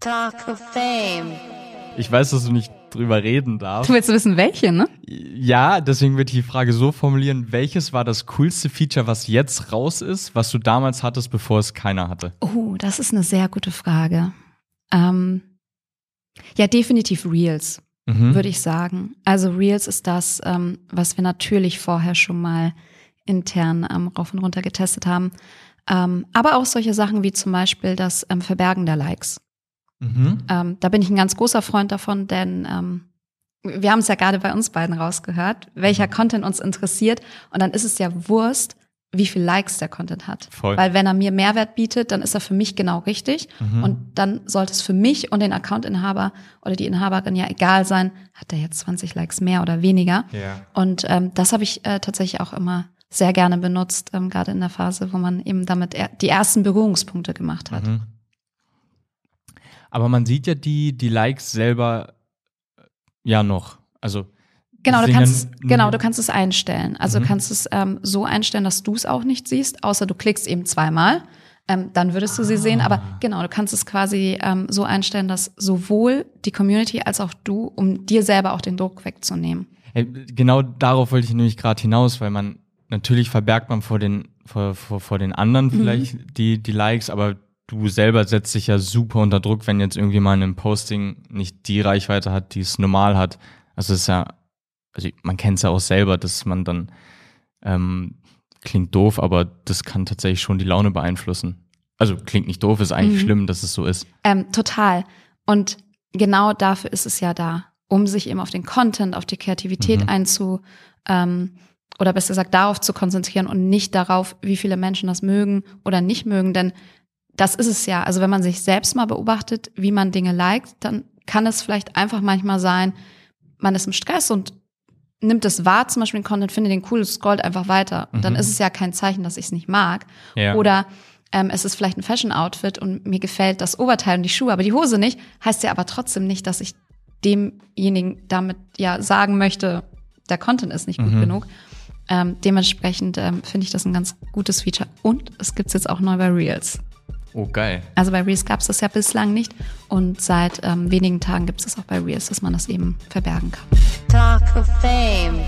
Talk of Fame. Ich weiß, dass du nicht drüber reden darfst. Du willst wissen, welche, ne? Ja, deswegen würde ich die Frage so formulieren, welches war das coolste Feature, was jetzt raus ist, was du damals hattest, bevor es keiner hatte? Oh, das ist eine sehr gute Frage. Ähm, ja, definitiv Reels, Mhm. würde ich sagen. Also Reels ist das, ähm, was wir natürlich vorher schon mal intern ähm, rauf und runter getestet haben. Ähm, aber auch solche Sachen wie zum Beispiel das ähm, Verbergen der Likes. Mhm. Ähm, da bin ich ein ganz großer Freund davon, denn ähm, wir haben es ja gerade bei uns beiden rausgehört, welcher Mhm. Content uns interessiert. Und dann ist es ja Wurst, wie viel Likes der Content hat. Voll. Weil wenn er mir Mehrwert bietet, dann ist er für mich genau richtig. Mhm. Und dann sollte es für mich und den Accountinhaber oder die Inhaberin ja egal sein, hat er jetzt 20 Likes mehr oder weniger. Ja. Und ähm, das habe ich äh, tatsächlich auch immer sehr gerne benutzt, ähm, gerade in der Phase, wo man eben damit er die ersten Berührungspunkte gemacht hat. Mhm. Aber man sieht ja die, die Likes selber äh, ja noch. Also Genau, du kannst, genau, du kannst es einstellen. Also Mhm. du kannst es ähm, so einstellen, dass du es auch nicht siehst, außer du klickst eben zweimal. Ähm, dann würdest du sie sehen. Aber Ah. genau, du kannst es quasi ähm, so einstellen, dass sowohl die Community als auch du, um dir selber auch den Druck wegzunehmen. Genau darauf wollte ich nämlich gerade hinaus, weil man natürlich verbergt man vor den vor, vor, vor den anderen Mhm. vielleicht die die Likes, aber du selber setzt dich ja super unter Druck, wenn jetzt irgendwie mal ein Posting nicht die Reichweite hat, die es normal hat. Also es ist ja, also man kennt es ja auch selber, dass man dann ähm, klingt doof, aber das kann tatsächlich schon die Laune beeinflussen. Also klingt nicht doof, ist eigentlich Mhm. schlimm, dass es so ist. Ähm, total. Und genau dafür ist es ja da, um sich eben auf den Content, auf die Kreativität Mhm. einzu, ähm, oder besser gesagt, darauf zu konzentrieren und nicht darauf, wie viele Menschen das mögen oder nicht mögen. Denn das ist es ja. Also wenn man sich selbst mal beobachtet, wie man Dinge liked, dann kann es vielleicht einfach manchmal sein, man ist im Stress und nimmt es wahr, zum Beispiel den Content, findet den cool, scrollt einfach weiter. Und dann Mhm. ist es ja kein Zeichen, dass ich es nicht mag. Ja. Oder ähm, es ist vielleicht ein Fashion-Outfit und mir gefällt das Oberteil und die Schuhe, aber die Hose nicht, heißt ja aber trotzdem nicht, dass ich demjenigen damit ja sagen möchte, der Content ist nicht gut Mhm. genug. Ähm, dementsprechend ähm, finde ich das ein ganz gutes Feature. Und es gibt's jetzt auch neu bei Reels. Oh geil. Also bei Reels gab's das ja bislang nicht. Und seit ähm, wenigen Tagen gibt's das auch bei Reels, dass man das eben verbergen kann. Talk of Fame.